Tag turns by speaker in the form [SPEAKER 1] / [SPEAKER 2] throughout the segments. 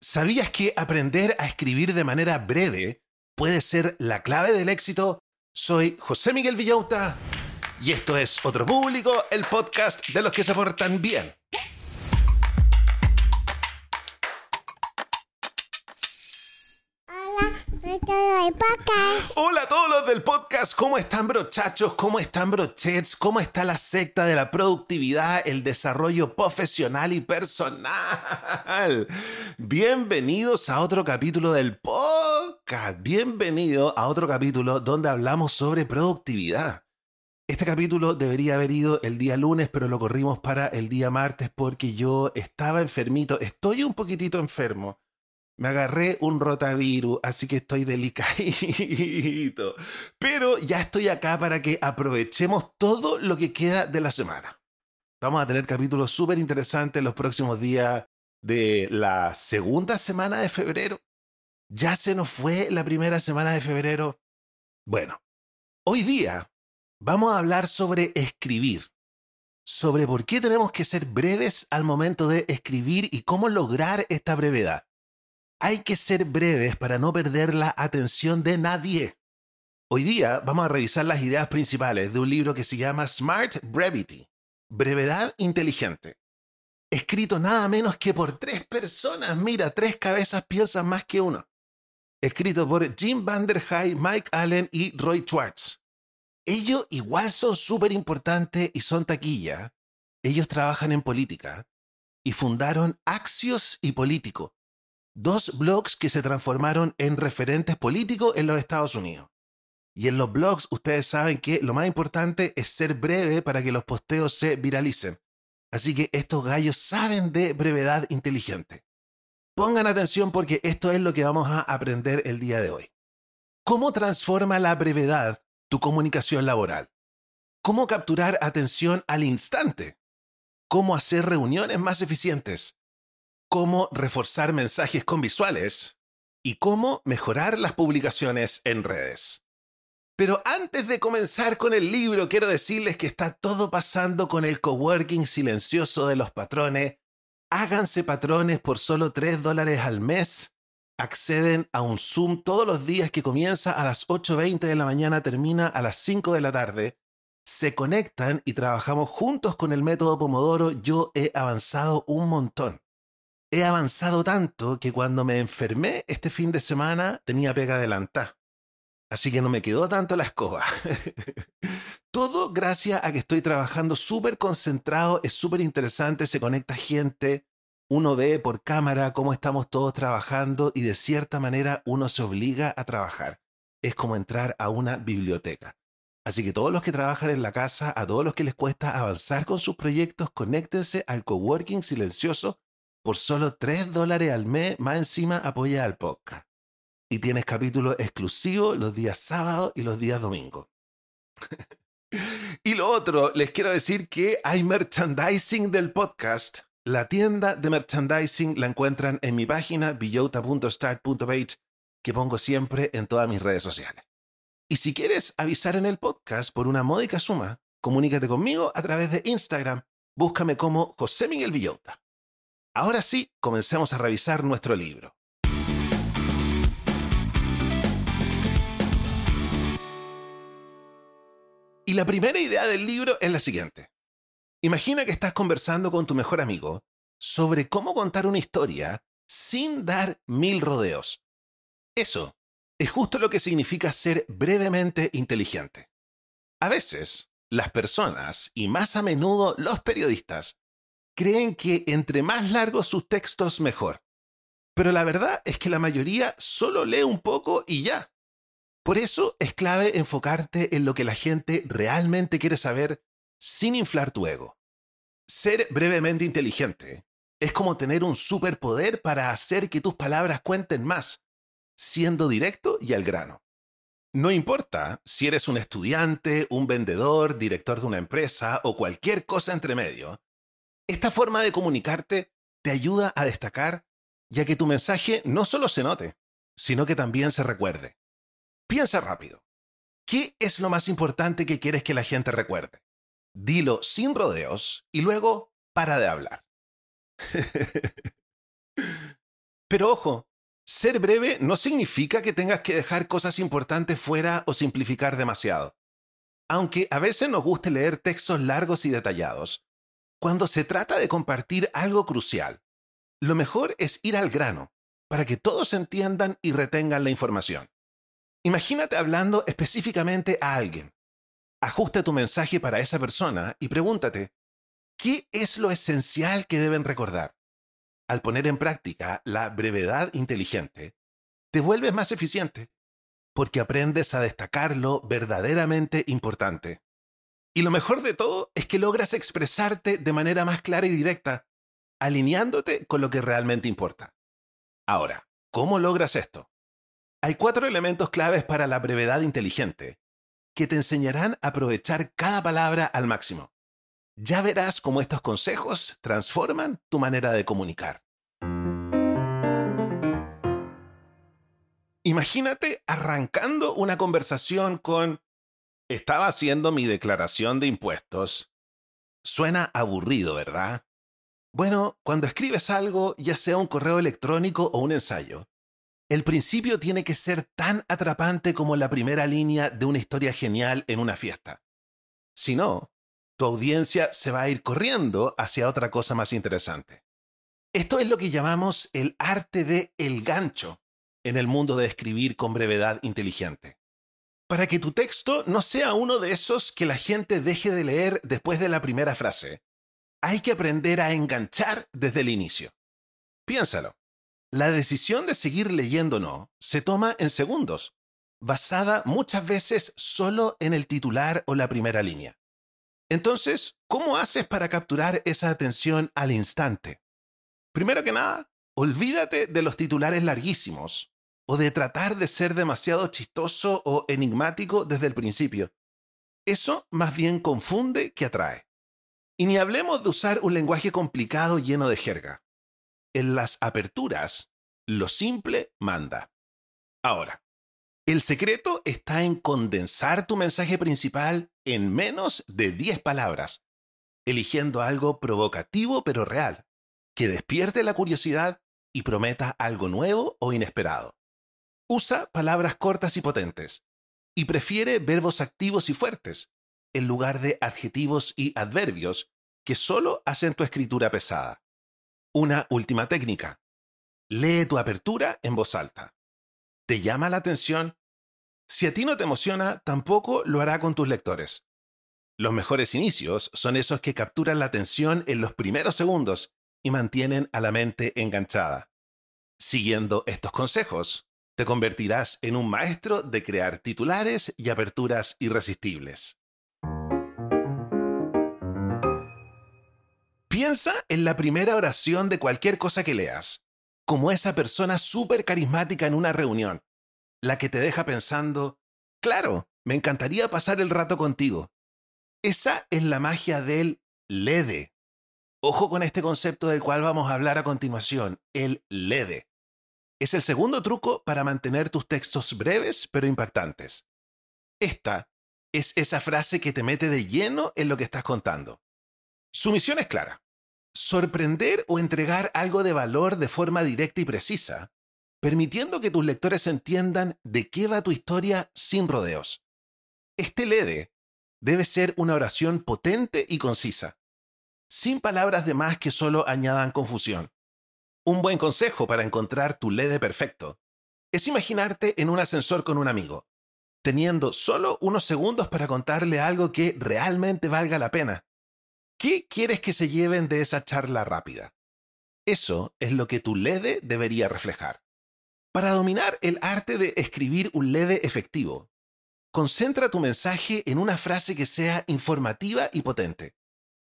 [SPEAKER 1] ¿Sabías que aprender a escribir de manera breve puede ser la clave del éxito? Soy José Miguel Villauta y esto es Otro Público, el podcast de los que se portan bien. Hola a todos los del podcast, ¿cómo están brochachos? ¿Cómo están brochets? ¿Cómo está la secta de la productividad, el desarrollo profesional y personal? Bienvenidos a otro capítulo del podcast. Bienvenido a otro capítulo donde hablamos sobre productividad. Este capítulo debería haber ido el día lunes, pero lo corrimos para el día martes porque yo estaba enfermito, estoy un poquitito enfermo. Me agarré un rotavirus, así que estoy delicadito. Pero ya estoy acá para que aprovechemos todo lo que queda de la semana. Vamos a tener capítulos súper interesantes los próximos días de la segunda semana de febrero. Ya se nos fue la primera semana de febrero. Bueno, hoy día vamos a hablar sobre escribir. Sobre por qué tenemos que ser breves al momento de escribir y cómo lograr esta brevedad. Hay que ser breves para no perder la atención de nadie. Hoy día vamos a revisar las ideas principales de un libro que se llama Smart Brevity, Brevedad Inteligente. Escrito nada menos que por tres personas. Mira, tres cabezas piensan más que uno. Escrito por Jim Van der Mike Allen y Roy Schwartz. Ellos igual son súper importantes y son taquilla. Ellos trabajan en política y fundaron Axios y Político, dos blogs que se transformaron en referentes políticos en los Estados Unidos. Y en los blogs ustedes saben que lo más importante es ser breve para que los posteos se viralicen. Así que estos gallos saben de brevedad inteligente. Pongan atención porque esto es lo que vamos a aprender el día de hoy. ¿Cómo transforma la brevedad tu comunicación laboral? ¿Cómo capturar atención al instante? ¿Cómo hacer reuniones más eficientes? Cómo reforzar mensajes con visuales y cómo mejorar las publicaciones en redes. Pero antes de comenzar con el libro, quiero decirles que está todo pasando con el coworking silencioso de los patrones. Háganse patrones por solo 3 dólares al mes. Acceden a un Zoom todos los días que comienza a las 8.20 de la mañana, termina a las 5 de la tarde. Se conectan y trabajamos juntos con el método Pomodoro. Yo he avanzado un montón he avanzado tanto que cuando me enfermé este fin de semana tenía pega adelantada. Así que no me quedó tanto la escoba. Todo gracias a que estoy trabajando súper concentrado, es súper interesante, se conecta gente, uno ve por cámara cómo estamos todos trabajando y de cierta manera uno se obliga a trabajar. Es como entrar a una biblioteca. Así que todos los que trabajan en la casa, a todos los que les cuesta avanzar con sus proyectos, conéctense al coworking silencioso por solo 3 dólares al mes, más encima apoya al podcast. Y tienes capítulos exclusivos los días sábados y los días domingos. y lo otro, les quiero decir que hay merchandising del podcast. La tienda de merchandising la encuentran en mi página billota.start.page que pongo siempre en todas mis redes sociales. Y si quieres avisar en el podcast por una módica suma, comunícate conmigo a través de Instagram. Búscame como José Miguel Villota. Ahora sí, comencemos a revisar nuestro libro. Y la primera idea del libro es la siguiente. Imagina que estás conversando con tu mejor amigo sobre cómo contar una historia sin dar mil rodeos. Eso es justo lo que significa ser brevemente inteligente. A veces, las personas, y más a menudo los periodistas, creen que entre más largos sus textos mejor. Pero la verdad es que la mayoría solo lee un poco y ya. Por eso es clave enfocarte en lo que la gente realmente quiere saber sin inflar tu ego. Ser brevemente inteligente es como tener un superpoder para hacer que tus palabras cuenten más, siendo directo y al grano. No importa si eres un estudiante, un vendedor, director de una empresa o cualquier cosa entre medio, esta forma de comunicarte te ayuda a destacar ya que tu mensaje no solo se note, sino que también se recuerde. Piensa rápido. ¿Qué es lo más importante que quieres que la gente recuerde? Dilo sin rodeos y luego para de hablar. Pero ojo, ser breve no significa que tengas que dejar cosas importantes fuera o simplificar demasiado. Aunque a veces nos guste leer textos largos y detallados, cuando se trata de compartir algo crucial, lo mejor es ir al grano, para que todos entiendan y retengan la información. Imagínate hablando específicamente a alguien. Ajusta tu mensaje para esa persona y pregúntate, ¿qué es lo esencial que deben recordar? Al poner en práctica la brevedad inteligente, te vuelves más eficiente porque aprendes a destacar lo verdaderamente importante. Y lo mejor de todo es que logras expresarte de manera más clara y directa, alineándote con lo que realmente importa. Ahora, ¿cómo logras esto? Hay cuatro elementos claves para la brevedad inteligente que te enseñarán a aprovechar cada palabra al máximo. Ya verás cómo estos consejos transforman tu manera de comunicar. Imagínate arrancando una conversación con estaba haciendo mi declaración de impuestos. Suena aburrido, ¿verdad? Bueno, cuando escribes algo, ya sea un correo electrónico o un ensayo, el principio tiene que ser tan atrapante como la primera línea de una historia genial en una fiesta. Si no, tu audiencia se va a ir corriendo hacia otra cosa más interesante. Esto es lo que llamamos el arte de el gancho en el mundo de escribir con brevedad inteligente. Para que tu texto no sea uno de esos que la gente deje de leer después de la primera frase, hay que aprender a enganchar desde el inicio. Piénsalo. La decisión de seguir leyendo o no se toma en segundos, basada muchas veces solo en el titular o la primera línea. Entonces, ¿cómo haces para capturar esa atención al instante? Primero que nada, olvídate de los titulares larguísimos o de tratar de ser demasiado chistoso o enigmático desde el principio. Eso más bien confunde que atrae. Y ni hablemos de usar un lenguaje complicado lleno de jerga. En las aperturas, lo simple manda. Ahora, el secreto está en condensar tu mensaje principal en menos de 10 palabras, eligiendo algo provocativo pero real, que despierte la curiosidad y prometa algo nuevo o inesperado. Usa palabras cortas y potentes, y prefiere verbos activos y fuertes, en lugar de adjetivos y adverbios que solo hacen tu escritura pesada. Una última técnica. Lee tu apertura en voz alta. ¿Te llama la atención? Si a ti no te emociona, tampoco lo hará con tus lectores. Los mejores inicios son esos que capturan la atención en los primeros segundos y mantienen a la mente enganchada. Siguiendo estos consejos, te convertirás en un maestro de crear titulares y aperturas irresistibles. Piensa en la primera oración de cualquier cosa que leas, como esa persona súper carismática en una reunión, la que te deja pensando, claro, me encantaría pasar el rato contigo. Esa es la magia del LEDE. Ojo con este concepto del cual vamos a hablar a continuación, el LEDE. Es el segundo truco para mantener tus textos breves pero impactantes. Esta es esa frase que te mete de lleno en lo que estás contando. Su misión es clara. Sorprender o entregar algo de valor de forma directa y precisa, permitiendo que tus lectores entiendan de qué va tu historia sin rodeos. Este LEDE debe ser una oración potente y concisa, sin palabras de más que solo añadan confusión. Un buen consejo para encontrar tu LED perfecto es imaginarte en un ascensor con un amigo, teniendo solo unos segundos para contarle algo que realmente valga la pena. ¿Qué quieres que se lleven de esa charla rápida? Eso es lo que tu LED debería reflejar. Para dominar el arte de escribir un LED efectivo, concentra tu mensaje en una frase que sea informativa y potente.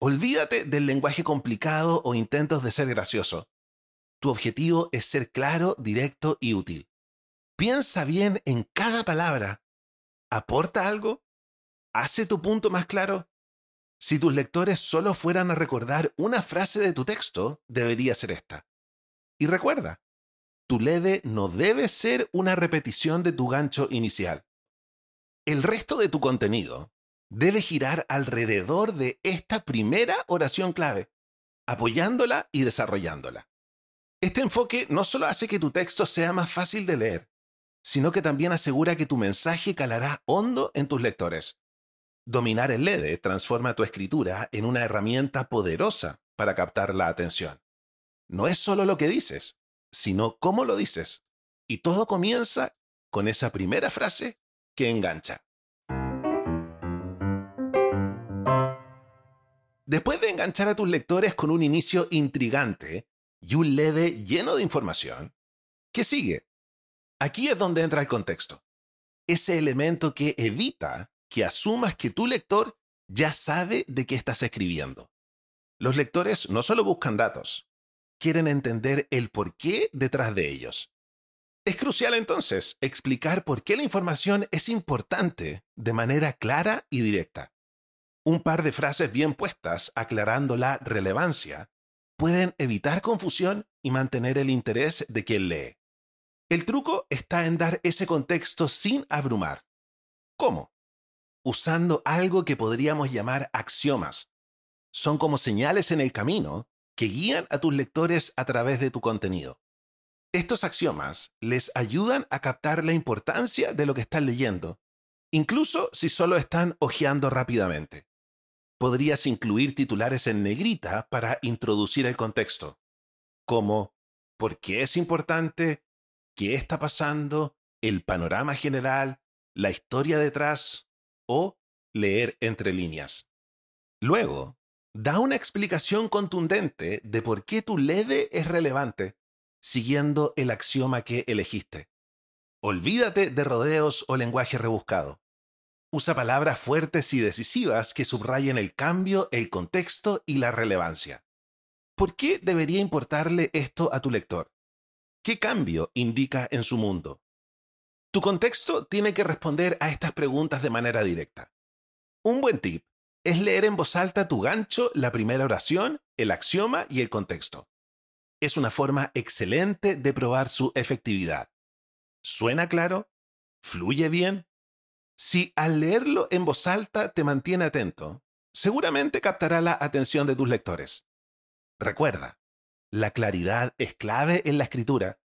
[SPEAKER 1] Olvídate del lenguaje complicado o intentos de ser gracioso. Tu objetivo es ser claro, directo y útil. Piensa bien en cada palabra. ¿Aporta algo? ¿Hace tu punto más claro? Si tus lectores solo fueran a recordar una frase de tu texto, debería ser esta. Y recuerda, tu lede no debe ser una repetición de tu gancho inicial. El resto de tu contenido debe girar alrededor de esta primera oración clave, apoyándola y desarrollándola. Este enfoque no solo hace que tu texto sea más fácil de leer, sino que también asegura que tu mensaje calará hondo en tus lectores. Dominar el LEDE transforma tu escritura en una herramienta poderosa para captar la atención. No es solo lo que dices, sino cómo lo dices. Y todo comienza con esa primera frase que engancha. Después de enganchar a tus lectores con un inicio intrigante y un LEDE lleno de información, ¿qué sigue? Aquí es donde entra el contexto. Ese elemento que evita que asumas que tu lector ya sabe de qué estás escribiendo. Los lectores no solo buscan datos, quieren entender el porqué detrás de ellos. Es crucial entonces explicar por qué la información es importante de manera clara y directa. Un par de frases bien puestas aclarando la relevancia pueden evitar confusión y mantener el interés de quien lee. El truco está en dar ese contexto sin abrumar. ¿Cómo? Usando algo que podríamos llamar axiomas. Son como señales en el camino que guían a tus lectores a través de tu contenido. Estos axiomas les ayudan a captar la importancia de lo que están leyendo, incluso si solo están hojeando rápidamente. Podrías incluir titulares en negrita para introducir el contexto, como ¿por qué es importante qué está pasando, el panorama general, la historia detrás o leer entre líneas. Luego, da una explicación contundente de por qué tu LEDE es relevante, siguiendo el axioma que elegiste. Olvídate de rodeos o lenguaje rebuscado. Usa palabras fuertes y decisivas que subrayen el cambio, el contexto y la relevancia. ¿Por qué debería importarle esto a tu lector? ¿Qué cambio indica en su mundo? Tu contexto tiene que responder a estas preguntas de manera directa. Un buen tip es leer en voz alta tu gancho, la primera oración, el axioma y el contexto. Es una forma excelente de probar su efectividad. ¿Suena claro? ¿Fluye bien? Si al leerlo en voz alta te mantiene atento, seguramente captará la atención de tus lectores. Recuerda, la claridad es clave en la escritura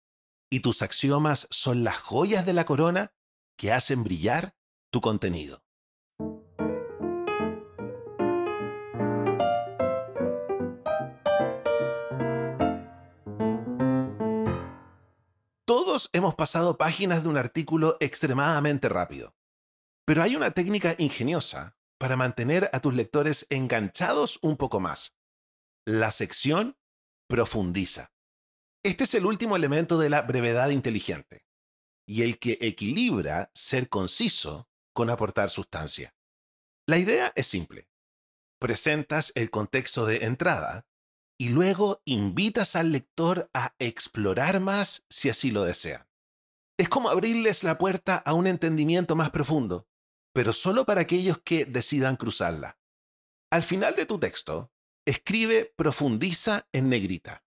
[SPEAKER 1] y tus axiomas son las joyas de la corona que hacen brillar tu contenido. Todos hemos pasado páginas de un artículo extremadamente rápido, pero hay una técnica ingeniosa para mantener a tus lectores enganchados un poco más. La sección profundiza. Este es el último elemento de la brevedad inteligente y el que equilibra ser conciso con aportar sustancia. La idea es simple. Presentas el contexto de entrada y luego invitas al lector a explorar más si así lo desea. Es como abrirles la puerta a un entendimiento más profundo, pero solo para aquellos que decidan cruzarla. Al final de tu texto, escribe profundiza en negrita.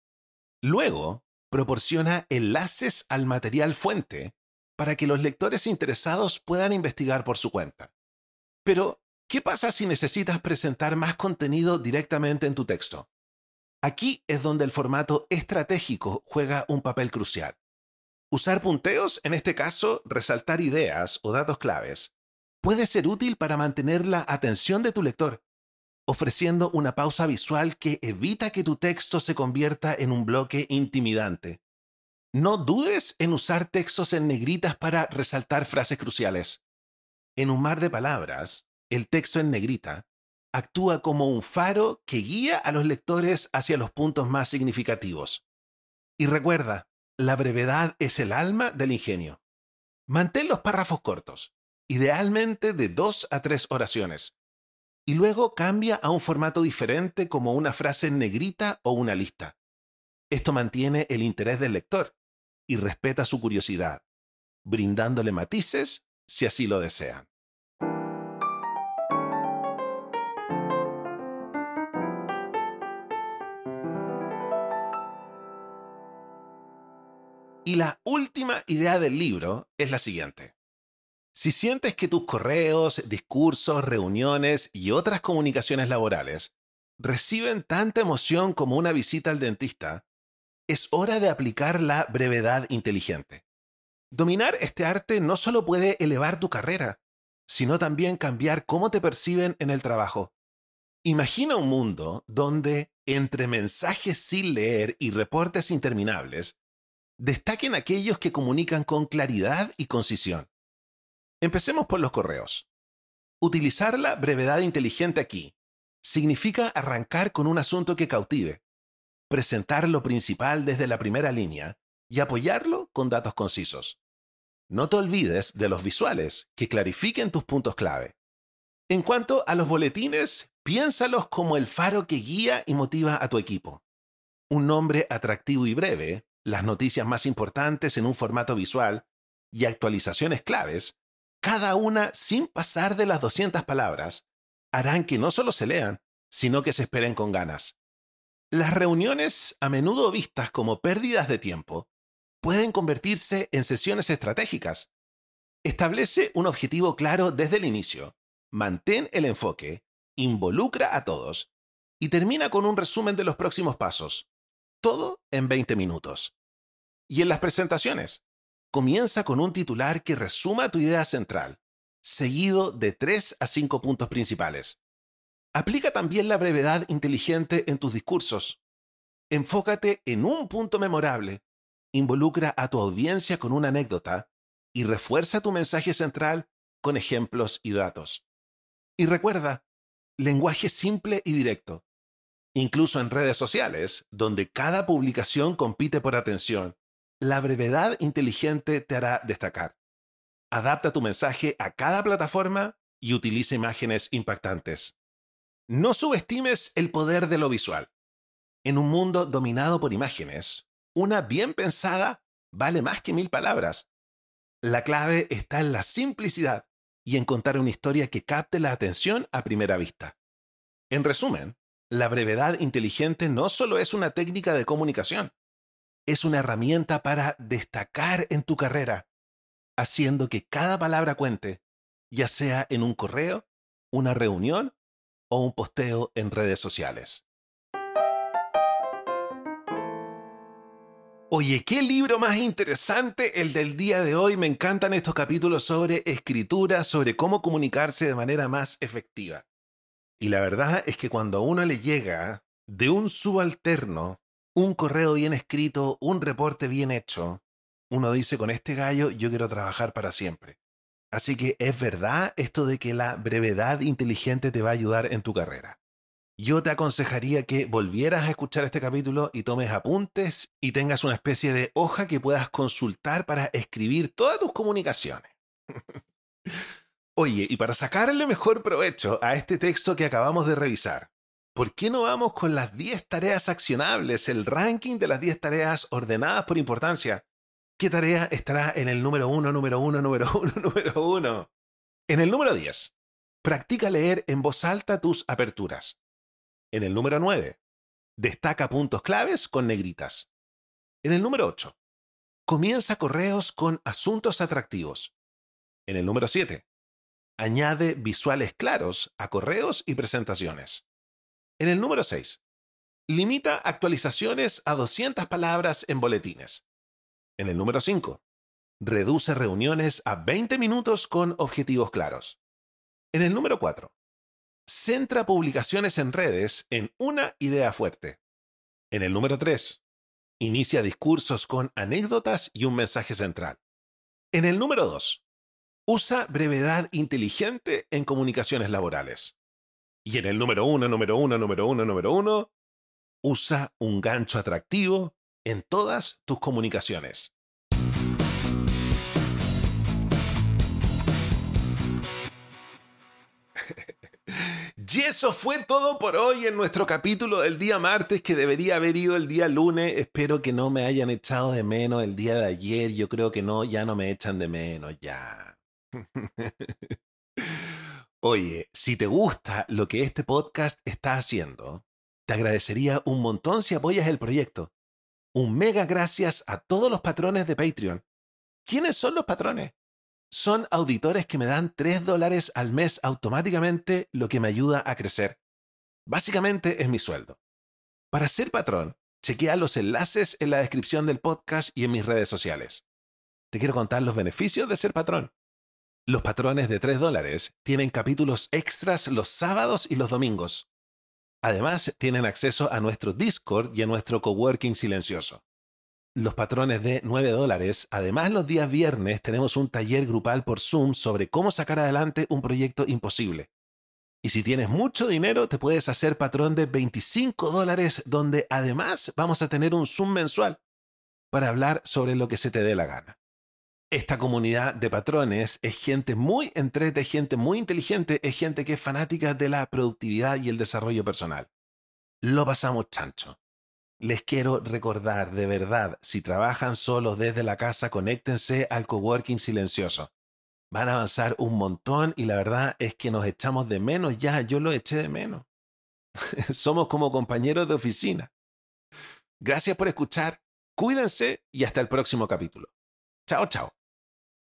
[SPEAKER 1] Luego, proporciona enlaces al material fuente para que los lectores interesados puedan investigar por su cuenta. Pero, ¿qué pasa si necesitas presentar más contenido directamente en tu texto? Aquí es donde el formato estratégico juega un papel crucial. Usar punteos, en este caso, resaltar ideas o datos claves, puede ser útil para mantener la atención de tu lector ofreciendo una pausa visual que evita que tu texto se convierta en un bloque intimidante. No dudes en usar textos en negritas para resaltar frases cruciales. En un mar de palabras, el texto en negrita actúa como un faro que guía a los lectores hacia los puntos más significativos. Y recuerda, la brevedad es el alma del ingenio. Mantén los párrafos cortos, idealmente de dos a tres oraciones y luego cambia a un formato diferente como una frase negrita o una lista. Esto mantiene el interés del lector y respeta su curiosidad, brindándole matices si así lo desean. Y la última idea del libro es la siguiente. Si sientes que tus correos, discursos, reuniones y otras comunicaciones laborales reciben tanta emoción como una visita al dentista, es hora de aplicar la brevedad inteligente. Dominar este arte no solo puede elevar tu carrera, sino también cambiar cómo te perciben en el trabajo. Imagina un mundo donde, entre mensajes sin leer y reportes interminables, destaquen aquellos que comunican con claridad y concisión. Empecemos por los correos. Utilizar la brevedad inteligente aquí significa arrancar con un asunto que cautive, presentar lo principal desde la primera línea y apoyarlo con datos concisos. No te olvides de los visuales que clarifiquen tus puntos clave. En cuanto a los boletines, piénsalos como el faro que guía y motiva a tu equipo. Un nombre atractivo y breve, las noticias más importantes en un formato visual y actualizaciones claves, cada una sin pasar de las 200 palabras, harán que no solo se lean, sino que se esperen con ganas. Las reuniones, a menudo vistas como pérdidas de tiempo, pueden convertirse en sesiones estratégicas. Establece un objetivo claro desde el inicio, mantén el enfoque, involucra a todos y termina con un resumen de los próximos pasos. Todo en 20 minutos. Y en las presentaciones, comienza con un titular que resuma tu idea central, seguido de 3 a 5 puntos principales. Aplica también la brevedad inteligente en tus discursos. Enfócate en un punto memorable, involucra a tu audiencia con una anécdota y refuerza tu mensaje central con ejemplos y datos. Y recuerda, lenguaje simple y directo. Incluso en redes sociales, donde cada publicación compite por atención, la brevedad inteligente te hará destacar. Adapta tu mensaje a cada plataforma y utiliza imágenes impactantes. No subestimes el poder de lo visual. En un mundo dominado por imágenes, una bien pensada vale más que mil palabras. La clave está en la simplicidad y en contar una historia que capte la atención a primera vista. En resumen, la brevedad inteligente no solo es una técnica de comunicación, es una herramienta para destacar en tu carrera, haciendo que cada palabra cuente, ya sea en un correo, una reunión o un posteo en redes sociales. Oye, qué libro más interesante el del día de hoy. Me encantan estos capítulos sobre escritura, sobre cómo comunicarse de manera más efectiva. Y la verdad es que cuando a uno le llega de un subalterno un correo bien escrito, un reporte bien hecho, uno dice con este gallo yo quiero trabajar para siempre. Así que es verdad esto de que la brevedad inteligente te va a ayudar en tu carrera. Yo te aconsejaría que volvieras a escuchar este capítulo y tomes apuntes y tengas una especie de hoja que puedas consultar para escribir todas tus comunicaciones. Oye, y para sacarle mejor provecho a este texto que acabamos de revisar, ¿por qué no vamos con las 10 tareas accionables, el ranking de las 10 tareas ordenadas por importancia? ¿Qué tarea estará en el número 1, número 1, número 1, número 1? En el número 10, practica leer en voz alta tus aperturas. En el número 9, destaca puntos claves con negritas. En el número 8, comienza correos con asuntos atractivos. En el número 7, añade visuales claros a correos y presentaciones. En el número 6, limita actualizaciones a 200 palabras en boletines. En el número 5, reduce reuniones a 20 minutos con objetivos claros. En el número 4, centra publicaciones en redes en una idea fuerte. En el número 3, inicia discursos con anécdotas y un mensaje central. En el número 2, usa brevedad inteligente en comunicaciones laborales. Y en el número uno, número uno, número uno, número uno, usa un gancho atractivo en todas tus comunicaciones. Y eso fue todo por hoy en nuestro capítulo del día martes que debería haber ido el día lunes. Espero que no me hayan echado de menos el día de ayer. Yo creo que no, ya no me echan de menos, ya. Oye, si te gusta lo que este podcast está haciendo, te agradecería un montón si apoyas el proyecto. Un mega gracias a todos los patrones de Patreon. ¿Quiénes son los patrones? Son auditores que me dan 3 dólares al mes automáticamente, lo que me ayuda a crecer. Básicamente es mi sueldo. Para ser patrón, Chequea los enlaces en la descripción del podcast y en mis redes sociales. Te quiero contar los beneficios de ser patrón. Los patrones de 3 dólares tienen capítulos extras los sábados y los domingos. Además, tienen acceso a nuestro Discord y a nuestro coworking silencioso. Los patrones de 9 dólares, además los días viernes tenemos un taller grupal por Zoom sobre cómo sacar adelante un proyecto imposible. Y si tienes mucho dinero, te puedes hacer patrón de 25 dólares, donde además vamos a tener un Zoom mensual para hablar sobre lo que se te dé la gana. Esta comunidad de patrones es gente muy entrete, gente muy inteligente, es gente que es fanática de la productividad y el desarrollo personal. Lo pasamos chancho. Les quiero recordar, de verdad, si trabajan solos desde la casa, conéctense al coworking silencioso van a avanzar un montón y la verdad es que nos echamos de menos ya, yo lo eché de menos. Somos como compañeros de oficina. Gracias por escuchar, cuídense y hasta el próximo capítulo. Chao, chao.